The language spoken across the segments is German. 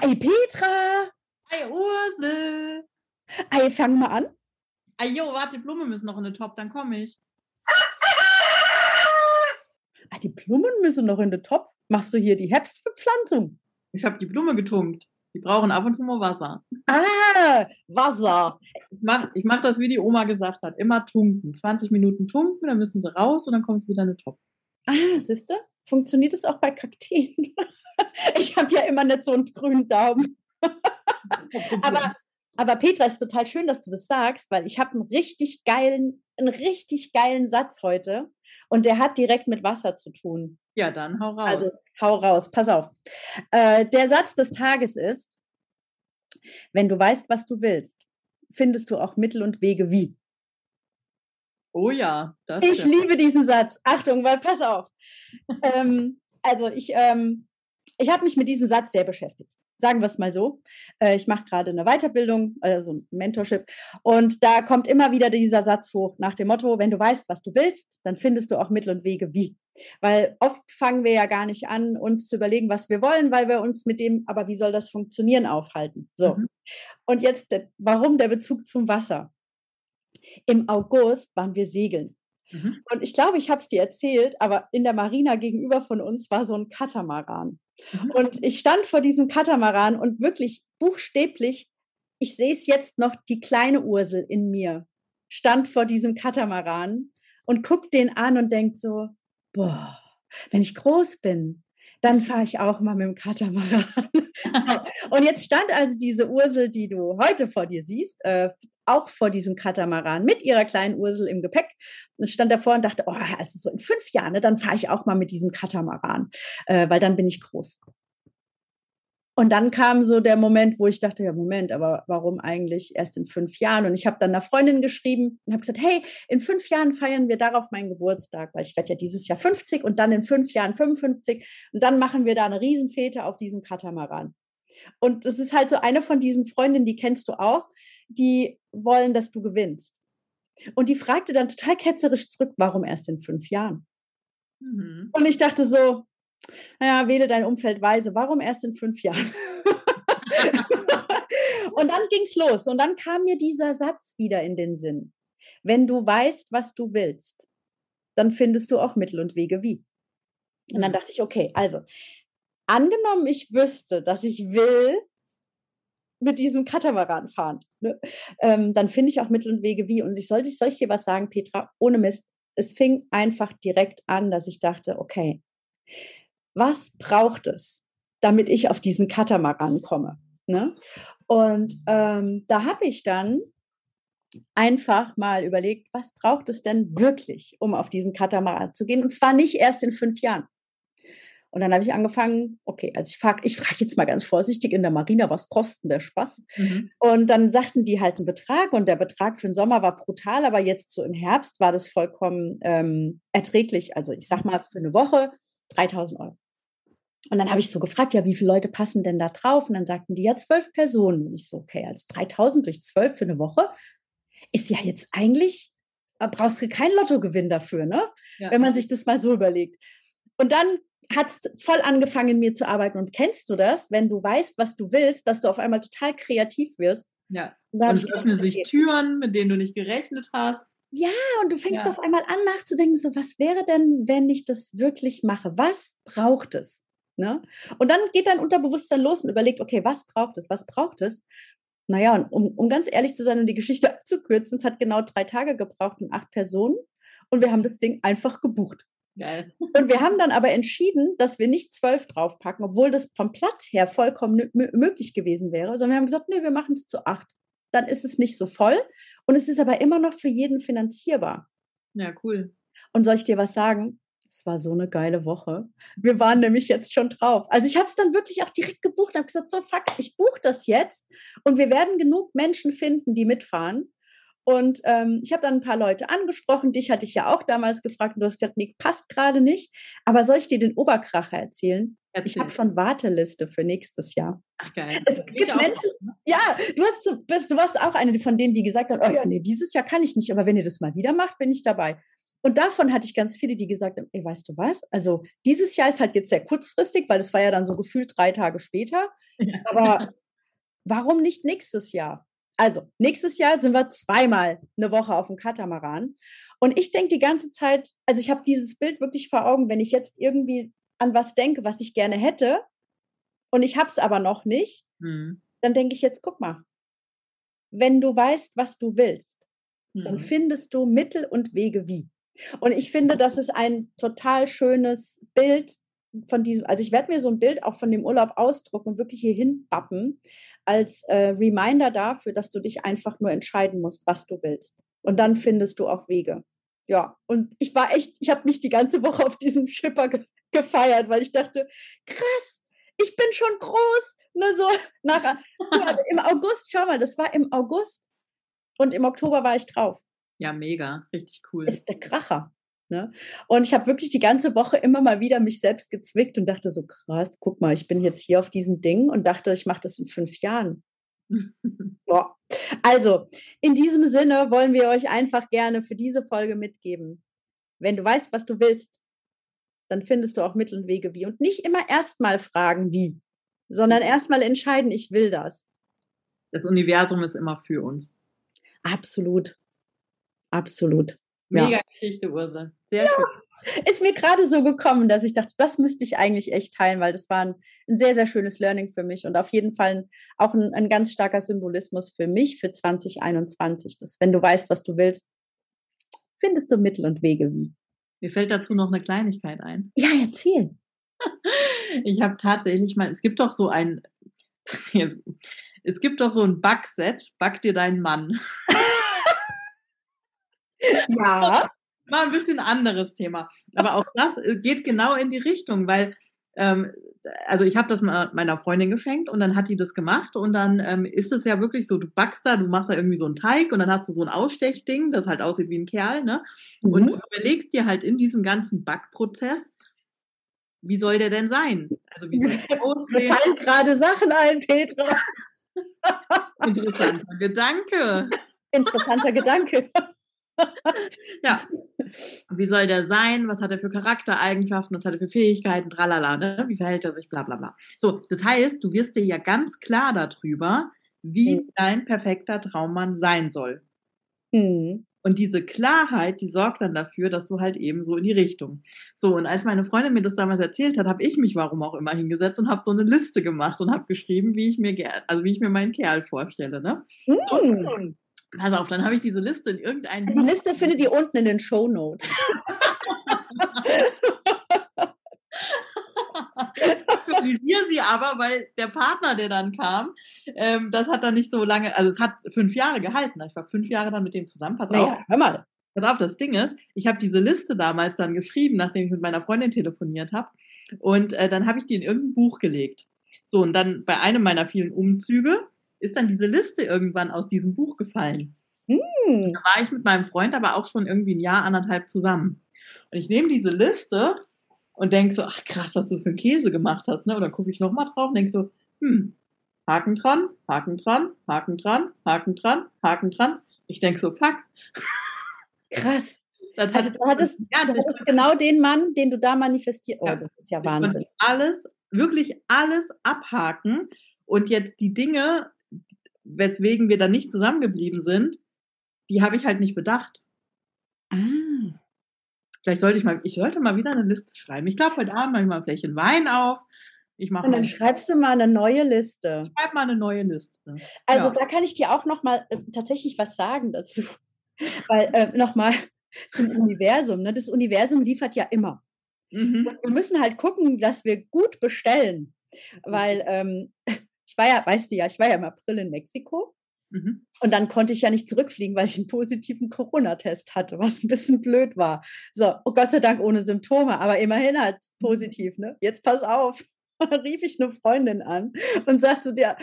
Hi Petra! Hi Ursel! Hi, fang mal an. Ajo, warte, die Blumen müssen noch in den Top, dann komme ich. Ah, die Blumen müssen noch in den Top. Machst du hier die Herbstbepflanzung? Ich habe die Blume getunkt. Die brauchen ab und zu mal Wasser. Ah, Wasser. Ich mache ich mach das, wie die Oma gesagt hat. Immer tunken. 20 Minuten tunken, dann müssen sie raus und dann kommt es wieder in den Top. Ah, siehst du? Funktioniert es auch bei Kakteen? ich habe ja immer nicht so einen grünen Daumen. aber, aber Petra, ist total schön, dass du das sagst, weil ich habe einen richtig geilen, einen richtig geilen Satz heute und der hat direkt mit Wasser zu tun. Ja, dann hau raus. Also hau raus, pass auf. Äh, der Satz des Tages ist, wenn du weißt, was du willst, findest du auch Mittel und Wege wie. Oh ja, das Ich stimmt. liebe diesen Satz. Achtung, weil pass auf. ähm, also ich, ähm, ich habe mich mit diesem Satz sehr beschäftigt. Sagen wir es mal so. Äh, ich mache gerade eine Weiterbildung, also ein Mentorship. Und da kommt immer wieder dieser Satz hoch nach dem Motto, wenn du weißt, was du willst, dann findest du auch Mittel und Wege wie. Weil oft fangen wir ja gar nicht an, uns zu überlegen, was wir wollen, weil wir uns mit dem, aber wie soll das funktionieren, aufhalten. So. Mhm. Und jetzt, warum der Bezug zum Wasser? Im August waren wir segeln. Mhm. Und ich glaube, ich habe es dir erzählt, aber in der Marina gegenüber von uns war so ein Katamaran. Mhm. Und ich stand vor diesem Katamaran und wirklich buchstäblich, ich sehe es jetzt noch, die kleine Ursel in mir stand vor diesem Katamaran und guckt den an und denkt so, boah, wenn ich groß bin, dann fahre ich auch mal mit dem Katamaran. und jetzt stand also diese Ursel, die du heute vor dir siehst, äh, auch vor diesem Katamaran mit ihrer kleinen Ursel im Gepäck und stand davor und dachte, oh, also so in fünf Jahren, ne, dann fahre ich auch mal mit diesem Katamaran, äh, weil dann bin ich groß. Und dann kam so der Moment, wo ich dachte, ja, Moment, aber warum eigentlich erst in fünf Jahren? Und ich habe dann einer Freundin geschrieben und habe gesagt, hey, in fünf Jahren feiern wir darauf meinen Geburtstag, weil ich werde ja dieses Jahr 50 und dann in fünf Jahren 55 und dann machen wir da eine Riesenfete auf diesem Katamaran. Und es ist halt so eine von diesen Freundinnen, die kennst du auch, die wollen, dass du gewinnst. Und die fragte dann total ketzerisch zurück, warum erst in fünf Jahren? Mhm. Und ich dachte so, naja, wähle dein Umfeld weise. Warum erst in fünf Jahren? und dann ging es los. Und dann kam mir dieser Satz wieder in den Sinn. Wenn du weißt, was du willst, dann findest du auch Mittel und Wege wie. Und dann mhm. dachte ich, okay, also angenommen, ich wüsste, dass ich will mit diesem Katamaran fahren, ne? ähm, dann finde ich auch Mittel und Wege wie. Und ich sollte, soll ich dir was sagen, Petra? Ohne Mist. Es fing einfach direkt an, dass ich dachte, okay, was braucht es, damit ich auf diesen Katamaran komme? Ne? Und ähm, da habe ich dann einfach mal überlegt, was braucht es denn wirklich, um auf diesen Katamaran zu gehen? Und zwar nicht erst in fünf Jahren. Und dann habe ich angefangen, okay, also ich frage ich frag jetzt mal ganz vorsichtig in der Marina, was kostet der Spaß? Mhm. Und dann sagten die halt einen Betrag und der Betrag für den Sommer war brutal, aber jetzt so im Herbst war das vollkommen ähm, erträglich. Also ich sag mal für eine Woche 3000 Euro. Und dann habe ich so gefragt, ja, wie viele Leute passen denn da drauf? Und dann sagten die, ja, zwölf Personen. Und ich so, okay, also 3000 durch zwölf für eine Woche ist ja jetzt eigentlich, äh, brauchst du keinen Lottogewinn dafür, ne? Ja. Wenn man sich das mal so überlegt. Und dann hat es voll angefangen, in mir zu arbeiten. Und kennst du das, wenn du weißt, was du willst, dass du auf einmal total kreativ wirst? Ja. Und, und es öffnen sich Türen, mit denen du nicht gerechnet hast. Ja, und du fängst ja. auf einmal an nachzudenken, so was wäre denn, wenn ich das wirklich mache? Was braucht es? Ne? Und dann geht dein Unterbewusstsein los und überlegt, okay, was braucht es, was braucht es? Naja, und um, um ganz ehrlich zu sein und die Geschichte abzukürzen, es hat genau drei Tage gebraucht und acht Personen und wir haben das Ding einfach gebucht. Geil. Und wir haben dann aber entschieden, dass wir nicht zwölf draufpacken, obwohl das vom Platz her vollkommen möglich gewesen wäre, sondern wir haben gesagt, nee, wir machen es zu acht. Dann ist es nicht so voll und es ist aber immer noch für jeden finanzierbar. Ja, cool. Und soll ich dir was sagen? Es war so eine geile Woche. Wir waren nämlich jetzt schon drauf. Also ich habe es dann wirklich auch direkt gebucht und habe gesagt, so fuck, ich buche das jetzt und wir werden genug Menschen finden, die mitfahren. Und ähm, ich habe dann ein paar Leute angesprochen. Dich hatte ich ja auch damals gefragt und du hast gesagt, nee, passt gerade nicht. Aber soll ich dir den Oberkracher erzählen? Erzähl. Ich habe schon Warteliste für nächstes Jahr. Ach geil. Es gibt Menschen, ne? ja, du, hast, du warst auch eine von denen, die gesagt haben, oh ja, nee, dieses Jahr kann ich nicht, aber wenn ihr das mal wieder macht, bin ich dabei. Und davon hatte ich ganz viele, die gesagt haben, ey, weißt du was? Also dieses Jahr ist halt jetzt sehr kurzfristig, weil es war ja dann so gefühlt drei Tage später. Aber warum nicht nächstes Jahr? Also, nächstes Jahr sind wir zweimal eine Woche auf dem Katamaran. Und ich denke die ganze Zeit, also ich habe dieses Bild wirklich vor Augen, wenn ich jetzt irgendwie an was denke, was ich gerne hätte, und ich habe es aber noch nicht, mhm. dann denke ich jetzt, guck mal, wenn du weißt, was du willst, mhm. dann findest du Mittel und Wege wie. Und ich finde, das ist ein total schönes Bild von diesem, also ich werde mir so ein Bild auch von dem Urlaub ausdrucken und wirklich hier hinbappen, als äh, Reminder dafür, dass du dich einfach nur entscheiden musst, was du willst. Und dann findest du auch Wege. Ja, und ich war echt, ich habe mich die ganze Woche auf diesem Schipper ge gefeiert, weil ich dachte, krass, ich bin schon groß. Ne, so nach, ja, Im August, schau mal, das war im August und im Oktober war ich drauf. Ja, mega, richtig cool. Ist der Kracher. Ne? Und ich habe wirklich die ganze Woche immer mal wieder mich selbst gezwickt und dachte so, krass, guck mal, ich bin jetzt hier auf diesem Ding und dachte, ich mache das in fünf Jahren. ja. Also, in diesem Sinne wollen wir euch einfach gerne für diese Folge mitgeben. Wenn du weißt, was du willst, dann findest du auch Mittel und Wege wie. Und nicht immer erstmal fragen, wie, sondern erstmal entscheiden, ich will das. Das Universum ist immer für uns. Absolut. Absolut. Mega ja. Geschichte, Urse. Sehr ja. schön. Ist mir gerade so gekommen, dass ich dachte, das müsste ich eigentlich echt teilen, weil das war ein, ein sehr, sehr schönes Learning für mich und auf jeden Fall auch ein, ein, ganz starker Symbolismus für mich für 2021. Dass, wenn du weißt, was du willst, findest du Mittel und Wege wie. Mir fällt dazu noch eine Kleinigkeit ein. Ja, erzähl. Ich habe tatsächlich mal, es gibt doch so ein, es gibt doch so ein Backset, back dir deinen Mann. Ja. Mal ein bisschen anderes Thema. Aber auch das äh, geht genau in die Richtung, weil ähm, also ich habe das mal meiner Freundin geschenkt und dann hat die das gemacht und dann ähm, ist es ja wirklich so, du backst da, du machst da irgendwie so einen Teig und dann hast du so ein Ausstechding, das halt aussieht wie ein Kerl, ne? Mhm. Und du überlegst dir halt in diesem ganzen Backprozess, wie soll der denn sein? Also wie soll der aussehen? Mir fallen gerade Sachen ein, Petra. Interessanter Gedanke. Interessanter Gedanke. ja. Wie soll der sein? Was hat er für Charaktereigenschaften? Was hat er für Fähigkeiten? Tralala, ne? Wie verhält er sich? Bla, bla, bla. So, das heißt, du wirst dir ja ganz klar darüber, wie mhm. dein perfekter Traummann sein soll. Mhm. Und diese Klarheit, die sorgt dann dafür, dass du halt eben so in die Richtung. So, und als meine Freundin mir das damals erzählt hat, habe ich mich warum auch immer hingesetzt und habe so eine Liste gemacht und habe geschrieben, wie ich mir also wie ich mir meinen Kerl vorstelle. Ne? Mhm. So, Pass auf, dann habe ich diese Liste in irgendeinem. Die Liste findet ihr unten in den Show Notes. Visualisiere sie aber, weil der Partner, der dann kam, ähm, das hat dann nicht so lange, also es hat fünf Jahre gehalten. Ich war fünf Jahre dann mit dem zusammen. Pass naja, auf. Hör mal. Pass auf, das Ding ist, ich habe diese Liste damals dann geschrieben, nachdem ich mit meiner Freundin telefoniert habe. Und äh, dann habe ich die in irgendein Buch gelegt. So, und dann bei einem meiner vielen Umzüge ist dann diese Liste irgendwann aus diesem Buch gefallen. Mm. Da war ich mit meinem Freund aber auch schon irgendwie ein Jahr, anderthalb zusammen. Und ich nehme diese Liste und denke so, ach krass, was du für einen Käse gemacht hast. Ne? Und dann gucke ich nochmal drauf und denke so, hm, Haken dran, Haken dran, Haken dran, Haken dran, Haken dran. Ich denke so, fuck. Krass. Das also du hattest, ja, du hattest genau den Mann, den du da manifestiert. Oh, ja, das ist ja Wahnsinn. Alles, wirklich alles abhaken und jetzt die Dinge, weswegen wir dann nicht zusammengeblieben sind, die habe ich halt nicht bedacht. Ah. Vielleicht sollte ich mal, ich sollte mal wieder eine Liste schreiben. Ich glaube, heute Abend mache ich mal ein Fläschchen Wein auf. Ich mache Und dann schreibst du mal eine neue Liste. Schreib mal eine neue Liste. Also ja. da kann ich dir auch noch mal äh, tatsächlich was sagen dazu. Weil äh, noch mal zum Universum. Ne? Das Universum liefert ja immer. Mhm. wir müssen halt gucken, dass wir gut bestellen. Weil ähm, ich war ja, weißt du ja, ich war ja im April in Mexiko. Mhm. Und dann konnte ich ja nicht zurückfliegen, weil ich einen positiven Corona-Test hatte, was ein bisschen blöd war. So, oh Gott sei Dank ohne Symptome, aber immerhin halt mhm. positiv, ne? Jetzt pass auf. Und dann rief ich eine Freundin an und sagte zu der,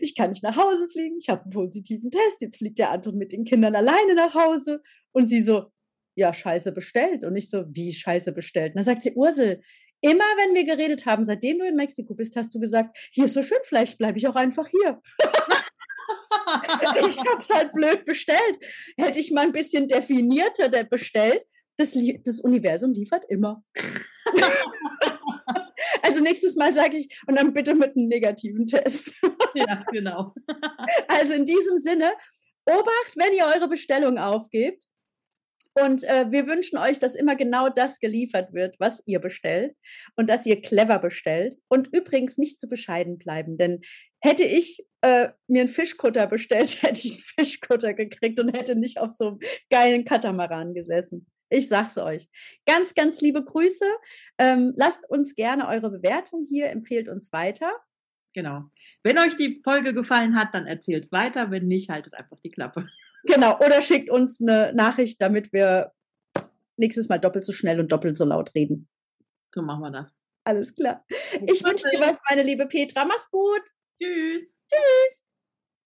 ich kann nicht nach Hause fliegen, ich habe einen positiven Test, jetzt fliegt der Anton mit den Kindern alleine nach Hause. Und sie so, ja, scheiße bestellt. Und ich so, wie scheiße bestellt? Und dann sagt sie, Ursel, Immer wenn wir geredet haben, seitdem du in Mexiko bist, hast du gesagt, hier ist so schön, vielleicht bleibe ich auch einfach hier. ich habe es halt blöd bestellt. Hätte ich mal ein bisschen definierter bestellt, das, das Universum liefert immer. also nächstes Mal sage ich, und dann bitte mit einem negativen Test. ja, genau. also in diesem Sinne, Obacht, wenn ihr eure Bestellung aufgebt. Und äh, wir wünschen euch, dass immer genau das geliefert wird, was ihr bestellt und dass ihr clever bestellt und übrigens nicht zu bescheiden bleiben. Denn hätte ich äh, mir einen Fischkutter bestellt, hätte ich einen Fischkutter gekriegt und hätte nicht auf so einem geilen Katamaran gesessen. Ich sag's euch. Ganz, ganz liebe Grüße. Ähm, lasst uns gerne eure Bewertung hier, empfehlt uns weiter. Genau. Wenn euch die Folge gefallen hat, dann erzählt es weiter. Wenn nicht, haltet einfach die Klappe. Genau. Oder schickt uns eine Nachricht, damit wir nächstes Mal doppelt so schnell und doppelt so laut reden. So machen wir das. Alles klar. Ich wünsche dir was, meine liebe Petra. Mach's gut. Tschüss. Tschüss.